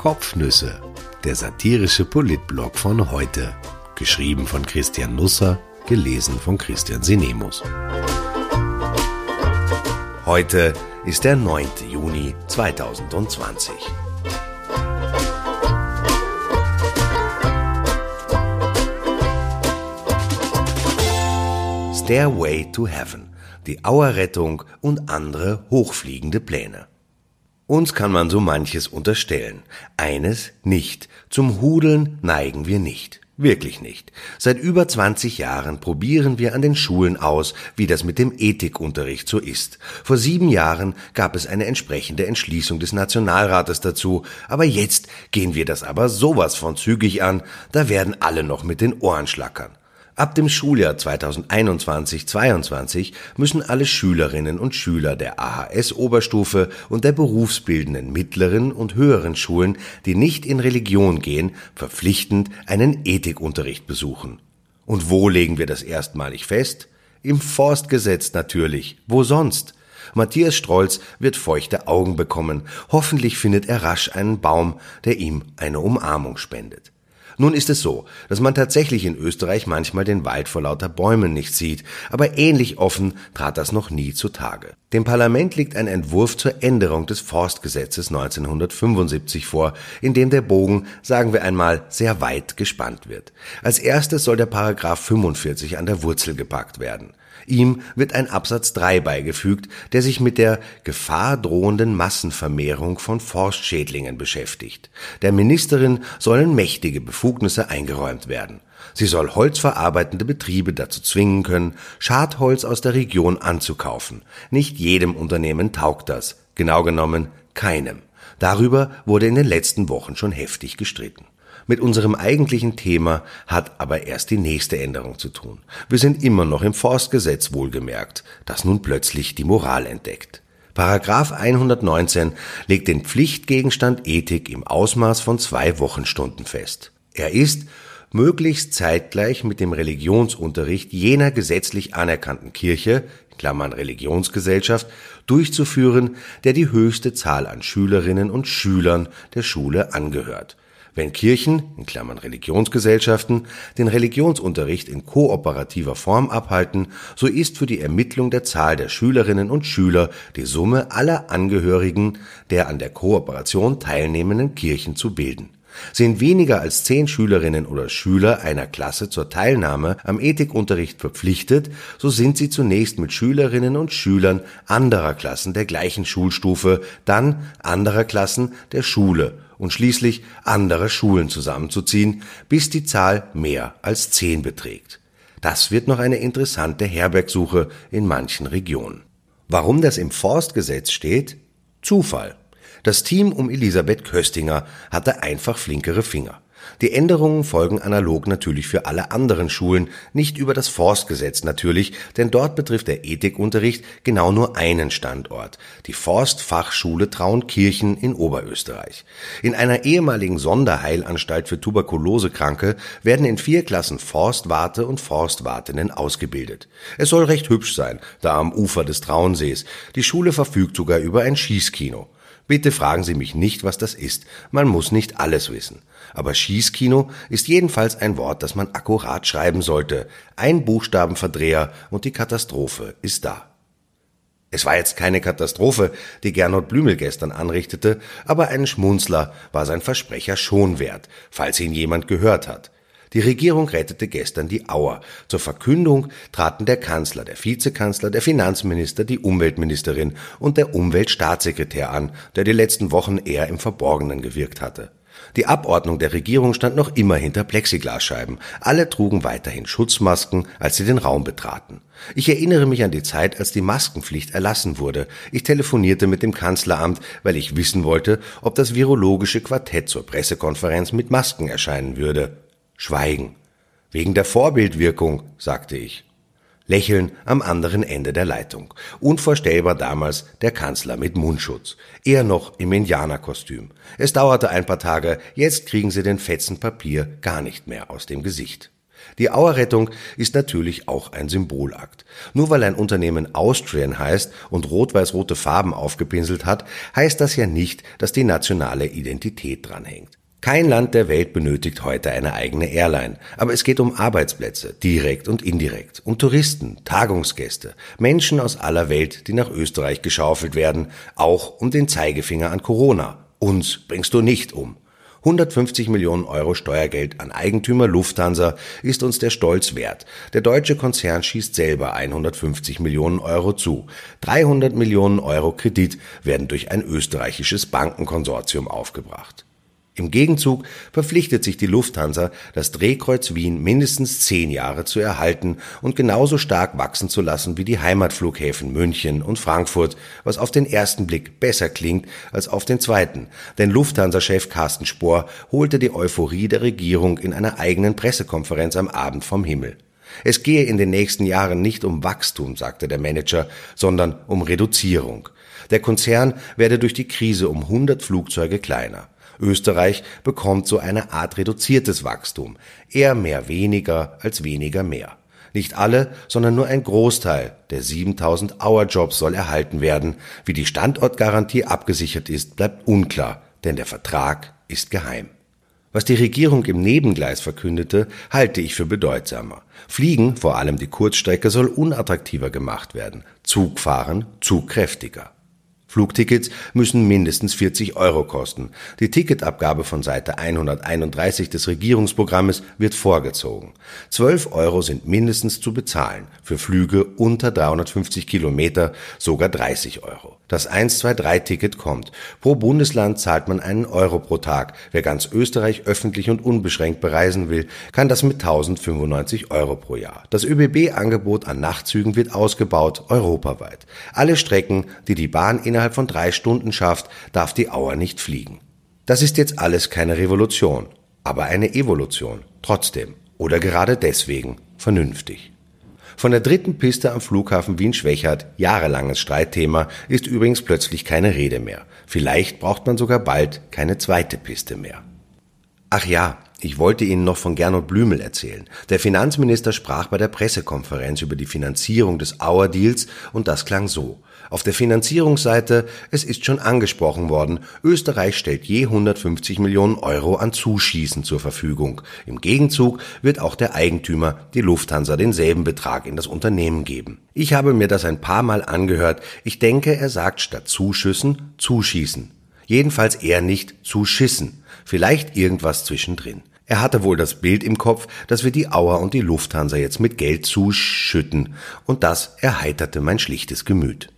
Kopfnüsse, der satirische Politblog von heute. Geschrieben von Christian Nusser, gelesen von Christian Sinemus. Heute ist der 9. Juni 2020. Stairway to Heaven, die Auerrettung und andere hochfliegende Pläne. Uns kann man so manches unterstellen. Eines nicht. Zum Hudeln neigen wir nicht. Wirklich nicht. Seit über 20 Jahren probieren wir an den Schulen aus, wie das mit dem Ethikunterricht so ist. Vor sieben Jahren gab es eine entsprechende Entschließung des Nationalrates dazu, aber jetzt gehen wir das aber sowas von zügig an, da werden alle noch mit den Ohren schlackern. Ab dem Schuljahr 2021-22 müssen alle Schülerinnen und Schüler der AHS-Oberstufe und der berufsbildenden mittleren und höheren Schulen, die nicht in Religion gehen, verpflichtend einen Ethikunterricht besuchen. Und wo legen wir das erstmalig fest? Im Forstgesetz natürlich. Wo sonst? Matthias Strolz wird feuchte Augen bekommen. Hoffentlich findet er rasch einen Baum, der ihm eine Umarmung spendet. Nun ist es so, dass man tatsächlich in Österreich manchmal den Wald vor lauter Bäumen nicht sieht, aber ähnlich offen trat das noch nie zutage. Dem Parlament liegt ein Entwurf zur Änderung des Forstgesetzes 1975 vor, in dem der Bogen, sagen wir einmal, sehr weit gespannt wird. Als erstes soll der Paragraph 45 an der Wurzel gepackt werden. Ihm wird ein Absatz 3 beigefügt, der sich mit der Gefahr drohenden Massenvermehrung von Forstschädlingen beschäftigt. Der Ministerin sollen mächtige Befugnisse eingeräumt werden. Sie soll holzverarbeitende Betriebe dazu zwingen können, Schadholz aus der Region anzukaufen. Nicht jedem Unternehmen taugt das, genau genommen keinem. Darüber wurde in den letzten Wochen schon heftig gestritten. Mit unserem eigentlichen Thema hat aber erst die nächste Änderung zu tun. Wir sind immer noch im Forstgesetz wohlgemerkt, das nun plötzlich die Moral entdeckt. Paragraph 119 legt den Pflichtgegenstand Ethik im Ausmaß von zwei Wochenstunden fest. Er ist möglichst zeitgleich mit dem Religionsunterricht jener gesetzlich anerkannten Kirche, Klammern Religionsgesellschaft, durchzuführen, der die höchste Zahl an Schülerinnen und Schülern der Schule angehört. Wenn Kirchen in Klammern (Religionsgesellschaften) den Religionsunterricht in kooperativer Form abhalten, so ist für die Ermittlung der Zahl der Schülerinnen und Schüler die Summe aller Angehörigen der an der Kooperation teilnehmenden Kirchen zu bilden. Sind weniger als zehn Schülerinnen oder Schüler einer Klasse zur Teilnahme am Ethikunterricht verpflichtet, so sind sie zunächst mit Schülerinnen und Schülern anderer Klassen der gleichen Schulstufe, dann anderer Klassen der Schule und schließlich andere Schulen zusammenzuziehen, bis die Zahl mehr als zehn beträgt. Das wird noch eine interessante Herbergsuche in manchen Regionen. Warum das im Forstgesetz steht? Zufall. Das Team um Elisabeth Köstinger hatte einfach flinkere Finger. Die Änderungen folgen analog natürlich für alle anderen Schulen, nicht über das Forstgesetz natürlich, denn dort betrifft der Ethikunterricht genau nur einen Standort, die Forstfachschule Traunkirchen in Oberösterreich. In einer ehemaligen Sonderheilanstalt für Tuberkulosekranke werden in vier Klassen Forstwarte und Forstwartinnen ausgebildet. Es soll recht hübsch sein, da am Ufer des Traunsees. Die Schule verfügt sogar über ein Schießkino. Bitte fragen Sie mich nicht, was das ist. Man muss nicht alles wissen. Aber Schießkino ist jedenfalls ein Wort, das man akkurat schreiben sollte. Ein Buchstabenverdreher und die Katastrophe ist da. Es war jetzt keine Katastrophe, die Gernot Blümel gestern anrichtete, aber einen Schmunzler war sein Versprecher schon wert, falls ihn jemand gehört hat. Die Regierung rettete gestern die Auer. Zur Verkündung traten der Kanzler, der Vizekanzler, der Finanzminister, die Umweltministerin und der Umweltstaatssekretär an, der die letzten Wochen eher im Verborgenen gewirkt hatte. Die Abordnung der Regierung stand noch immer hinter Plexiglasscheiben. Alle trugen weiterhin Schutzmasken, als sie den Raum betraten. Ich erinnere mich an die Zeit, als die Maskenpflicht erlassen wurde. Ich telefonierte mit dem Kanzleramt, weil ich wissen wollte, ob das virologische Quartett zur Pressekonferenz mit Masken erscheinen würde. Schweigen. Wegen der Vorbildwirkung, sagte ich. Lächeln am anderen Ende der Leitung. Unvorstellbar damals der Kanzler mit Mundschutz. Er noch im Indianerkostüm. Es dauerte ein paar Tage, jetzt kriegen sie den Fetzen Papier gar nicht mehr aus dem Gesicht. Die Auerrettung ist natürlich auch ein Symbolakt. Nur weil ein Unternehmen Austrian heißt und rot-weiß-rote Farben aufgepinselt hat, heißt das ja nicht, dass die nationale Identität dranhängt. Kein Land der Welt benötigt heute eine eigene Airline, aber es geht um Arbeitsplätze, direkt und indirekt, um Touristen, Tagungsgäste, Menschen aus aller Welt, die nach Österreich geschaufelt werden, auch um den Zeigefinger an Corona. Uns bringst du nicht um. 150 Millionen Euro Steuergeld an Eigentümer Lufthansa ist uns der Stolz wert. Der deutsche Konzern schießt selber 150 Millionen Euro zu. 300 Millionen Euro Kredit werden durch ein österreichisches Bankenkonsortium aufgebracht. Im Gegenzug verpflichtet sich die Lufthansa, das Drehkreuz Wien mindestens zehn Jahre zu erhalten und genauso stark wachsen zu lassen wie die Heimatflughäfen München und Frankfurt, was auf den ersten Blick besser klingt als auf den zweiten. Denn Lufthansa-Chef Carsten Spohr holte die Euphorie der Regierung in einer eigenen Pressekonferenz am Abend vom Himmel. Es gehe in den nächsten Jahren nicht um Wachstum, sagte der Manager, sondern um Reduzierung. Der Konzern werde durch die Krise um 100 Flugzeuge kleiner. Österreich bekommt so eine Art reduziertes Wachstum, eher mehr weniger als weniger mehr. Nicht alle, sondern nur ein Großteil der 7000 Hour-Jobs soll erhalten werden. Wie die Standortgarantie abgesichert ist, bleibt unklar, denn der Vertrag ist geheim. Was die Regierung im Nebengleis verkündete, halte ich für bedeutsamer. Fliegen, vor allem die Kurzstrecke, soll unattraktiver gemacht werden. Zugfahren zugkräftiger. Flugtickets müssen mindestens 40 Euro kosten. Die Ticketabgabe von Seite 131 des Regierungsprogrammes wird vorgezogen. 12 Euro sind mindestens zu bezahlen, für Flüge unter 350 Kilometer sogar 30 Euro. Das 123-Ticket kommt. Pro Bundesland zahlt man einen Euro pro Tag. Wer ganz Österreich öffentlich und unbeschränkt bereisen will, kann das mit 1095 Euro pro Jahr. Das ÖBB-Angebot an Nachtzügen wird ausgebaut, europaweit. Alle Strecken, die die Bahn innerhalb von drei Stunden schafft, darf die Auer nicht fliegen. Das ist jetzt alles keine Revolution, aber eine Evolution. Trotzdem. Oder gerade deswegen vernünftig. Von der dritten Piste am Flughafen Wien-Schwächert, jahrelanges Streitthema, ist übrigens plötzlich keine Rede mehr. Vielleicht braucht man sogar bald keine zweite Piste mehr. Ach ja, ich wollte Ihnen noch von Gernot Blümel erzählen. Der Finanzminister sprach bei der Pressekonferenz über die Finanzierung des Auer-Deals und das klang so. Auf der Finanzierungsseite, es ist schon angesprochen worden, Österreich stellt je 150 Millionen Euro an Zuschießen zur Verfügung. Im Gegenzug wird auch der Eigentümer, die Lufthansa, denselben Betrag in das Unternehmen geben. Ich habe mir das ein paar Mal angehört. Ich denke, er sagt statt Zuschüssen Zuschießen. Jedenfalls eher nicht Zuschissen. Vielleicht irgendwas zwischendrin. Er hatte wohl das Bild im Kopf, dass wir die Auer und die Lufthansa jetzt mit Geld zuschütten, und das erheiterte mein schlichtes Gemüt.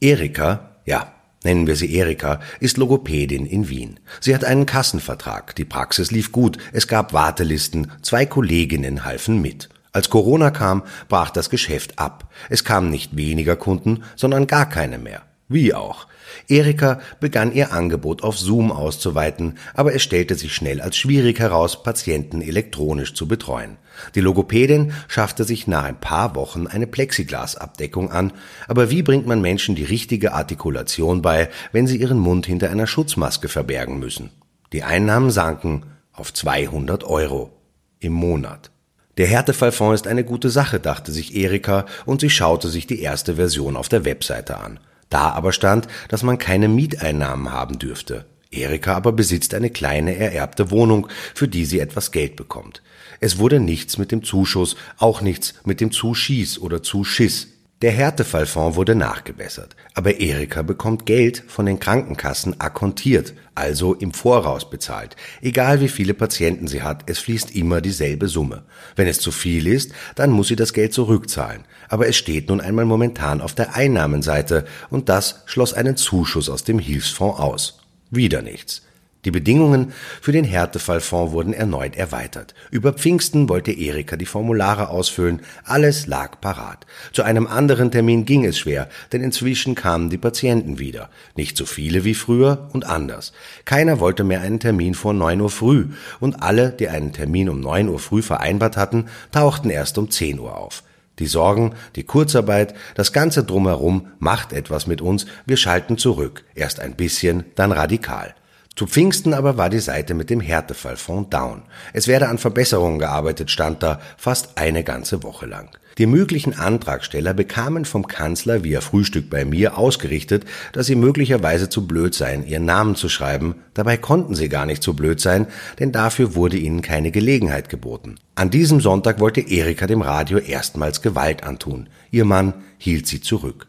Erika, ja, nennen wir sie Erika, ist Logopädin in Wien. Sie hat einen Kassenvertrag, die Praxis lief gut, es gab Wartelisten, zwei Kolleginnen halfen mit. Als Corona kam, brach das Geschäft ab. Es kamen nicht weniger Kunden, sondern gar keine mehr. Wie auch. Erika begann ihr Angebot auf Zoom auszuweiten, aber es stellte sich schnell als schwierig heraus, Patienten elektronisch zu betreuen. Die Logopädin schaffte sich nach ein paar Wochen eine Plexiglasabdeckung an, aber wie bringt man Menschen die richtige Artikulation bei, wenn sie ihren Mund hinter einer Schutzmaske verbergen müssen? Die Einnahmen sanken auf 200 Euro im Monat. Der Härtefallfonds ist eine gute Sache, dachte sich Erika, und sie schaute sich die erste Version auf der Webseite an. Da aber stand, dass man keine Mieteinnahmen haben dürfte. Erika aber besitzt eine kleine ererbte Wohnung, für die sie etwas Geld bekommt. Es wurde nichts mit dem Zuschuss, auch nichts mit dem Zuschieß oder Zuschiss. Der Härtefallfonds wurde nachgebessert, aber Erika bekommt Geld von den Krankenkassen akkontiert, also im Voraus bezahlt. Egal wie viele Patienten sie hat, es fließt immer dieselbe Summe. Wenn es zu viel ist, dann muss sie das Geld zurückzahlen. Aber es steht nun einmal momentan auf der Einnahmenseite und das schloss einen Zuschuss aus dem Hilfsfonds aus. Wieder nichts. Die Bedingungen für den Härtefallfonds wurden erneut erweitert. Über Pfingsten wollte Erika die Formulare ausfüllen. Alles lag parat. Zu einem anderen Termin ging es schwer, denn inzwischen kamen die Patienten wieder. Nicht so viele wie früher und anders. Keiner wollte mehr einen Termin vor neun Uhr früh und alle, die einen Termin um neun Uhr früh vereinbart hatten, tauchten erst um zehn Uhr auf. Die Sorgen, die Kurzarbeit, das ganze drumherum macht etwas mit uns, wir schalten zurück, erst ein bisschen, dann radikal. Zu Pfingsten aber war die Seite mit dem Härtefallfonds down. Es werde an Verbesserungen gearbeitet, stand da fast eine ganze Woche lang. Die möglichen Antragsteller bekamen vom Kanzler via Frühstück bei mir ausgerichtet, dass sie möglicherweise zu blöd seien, ihren Namen zu schreiben. Dabei konnten sie gar nicht zu blöd sein, denn dafür wurde ihnen keine Gelegenheit geboten. An diesem Sonntag wollte Erika dem Radio erstmals Gewalt antun. Ihr Mann hielt sie zurück.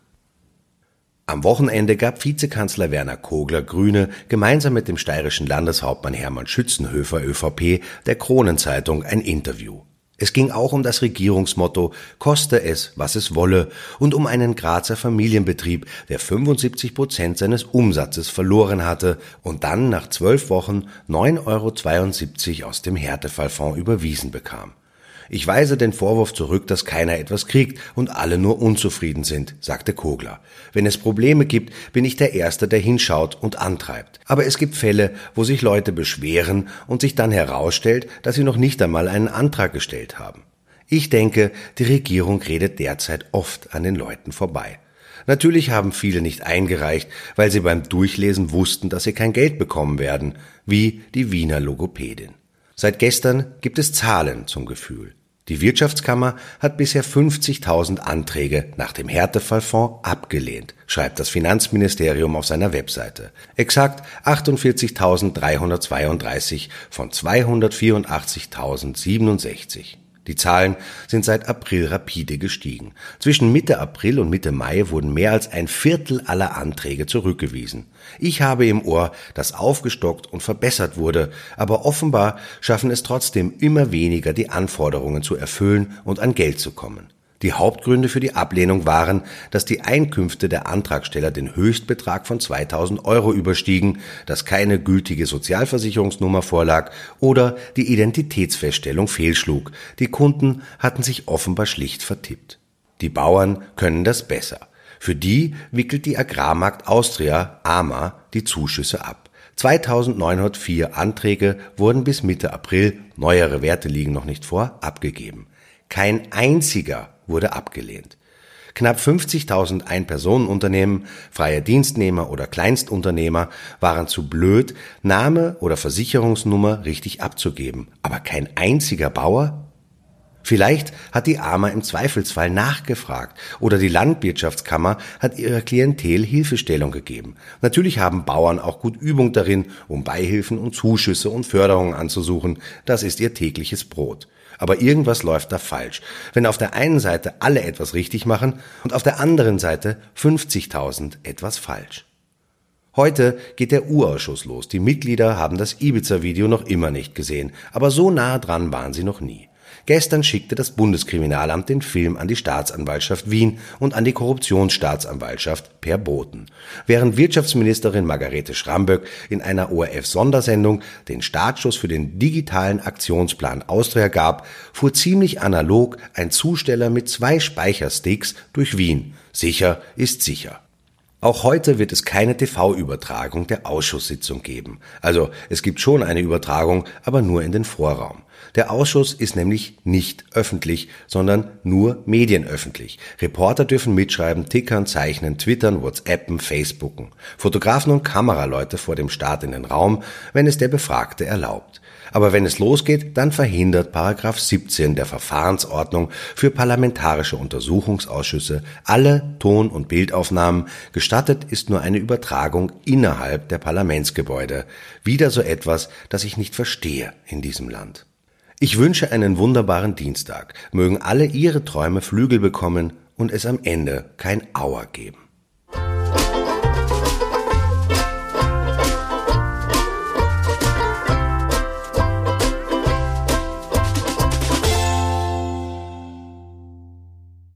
Am Wochenende gab Vizekanzler Werner Kogler Grüne gemeinsam mit dem steirischen Landeshauptmann Hermann Schützenhöfer ÖVP der Kronenzeitung ein Interview. Es ging auch um das Regierungsmotto Koste es, was es wolle und um einen Grazer Familienbetrieb, der 75 Prozent seines Umsatzes verloren hatte und dann nach zwölf Wochen 9,72 Euro aus dem Härtefallfonds überwiesen bekam. Ich weise den Vorwurf zurück, dass keiner etwas kriegt und alle nur unzufrieden sind, sagte Kogler. Wenn es Probleme gibt, bin ich der Erste, der hinschaut und antreibt. Aber es gibt Fälle, wo sich Leute beschweren und sich dann herausstellt, dass sie noch nicht einmal einen Antrag gestellt haben. Ich denke, die Regierung redet derzeit oft an den Leuten vorbei. Natürlich haben viele nicht eingereicht, weil sie beim Durchlesen wussten, dass sie kein Geld bekommen werden, wie die Wiener Logopädin. Seit gestern gibt es Zahlen zum Gefühl. Die Wirtschaftskammer hat bisher 50.000 Anträge nach dem Härtefallfonds abgelehnt, schreibt das Finanzministerium auf seiner Webseite. Exakt 48.332 von 284.067. Die Zahlen sind seit April rapide gestiegen. Zwischen Mitte April und Mitte Mai wurden mehr als ein Viertel aller Anträge zurückgewiesen. Ich habe im Ohr, dass aufgestockt und verbessert wurde, aber offenbar schaffen es trotzdem immer weniger, die Anforderungen zu erfüllen und an Geld zu kommen. Die Hauptgründe für die Ablehnung waren, dass die Einkünfte der Antragsteller den Höchstbetrag von 2000 Euro überstiegen, dass keine gültige Sozialversicherungsnummer vorlag oder die Identitätsfeststellung fehlschlug. Die Kunden hatten sich offenbar schlicht vertippt. Die Bauern können das besser. Für die wickelt die Agrarmarkt Austria, AMA, die Zuschüsse ab. 2904 Anträge wurden bis Mitte April, neuere Werte liegen noch nicht vor, abgegeben. Kein einziger wurde abgelehnt. Knapp 50.000 Ein-Personen-Unternehmen, freie Dienstnehmer oder Kleinstunternehmer waren zu blöd, Name oder Versicherungsnummer richtig abzugeben. Aber kein einziger Bauer? Vielleicht hat die AMA im Zweifelsfall nachgefragt oder die Landwirtschaftskammer hat ihrer Klientel Hilfestellung gegeben. Natürlich haben Bauern auch gut Übung darin, um Beihilfen und Zuschüsse und Förderungen anzusuchen. Das ist ihr tägliches Brot. Aber irgendwas läuft da falsch, wenn auf der einen Seite alle etwas richtig machen und auf der anderen Seite 50.000 etwas falsch. Heute geht der Urausschuss los. Die Mitglieder haben das Ibiza-Video noch immer nicht gesehen, aber so nah dran waren sie noch nie. Gestern schickte das Bundeskriminalamt den Film an die Staatsanwaltschaft Wien und an die Korruptionsstaatsanwaltschaft per Boten. Während Wirtschaftsministerin Margarete Schramböck in einer ORF-Sondersendung den Startschuss für den digitalen Aktionsplan Austria gab, fuhr ziemlich analog ein Zusteller mit zwei Speichersticks durch Wien. Sicher ist sicher. Auch heute wird es keine TV-Übertragung der Ausschusssitzung geben. Also es gibt schon eine Übertragung, aber nur in den Vorraum. Der Ausschuss ist nämlich nicht öffentlich, sondern nur medienöffentlich. Reporter dürfen mitschreiben, tickern, zeichnen, twittern, whatsappen, facebooken. Fotografen und Kameraleute vor dem Start in den Raum, wenn es der Befragte erlaubt. Aber wenn es losgeht, dann verhindert Paragraph 17 der Verfahrensordnung für parlamentarische Untersuchungsausschüsse alle Ton- und Bildaufnahmen. Gestattet ist nur eine Übertragung innerhalb der Parlamentsgebäude. Wieder so etwas, das ich nicht verstehe in diesem Land. Ich wünsche einen wunderbaren Dienstag. Mögen alle Ihre Träume Flügel bekommen und es am Ende kein Auer geben.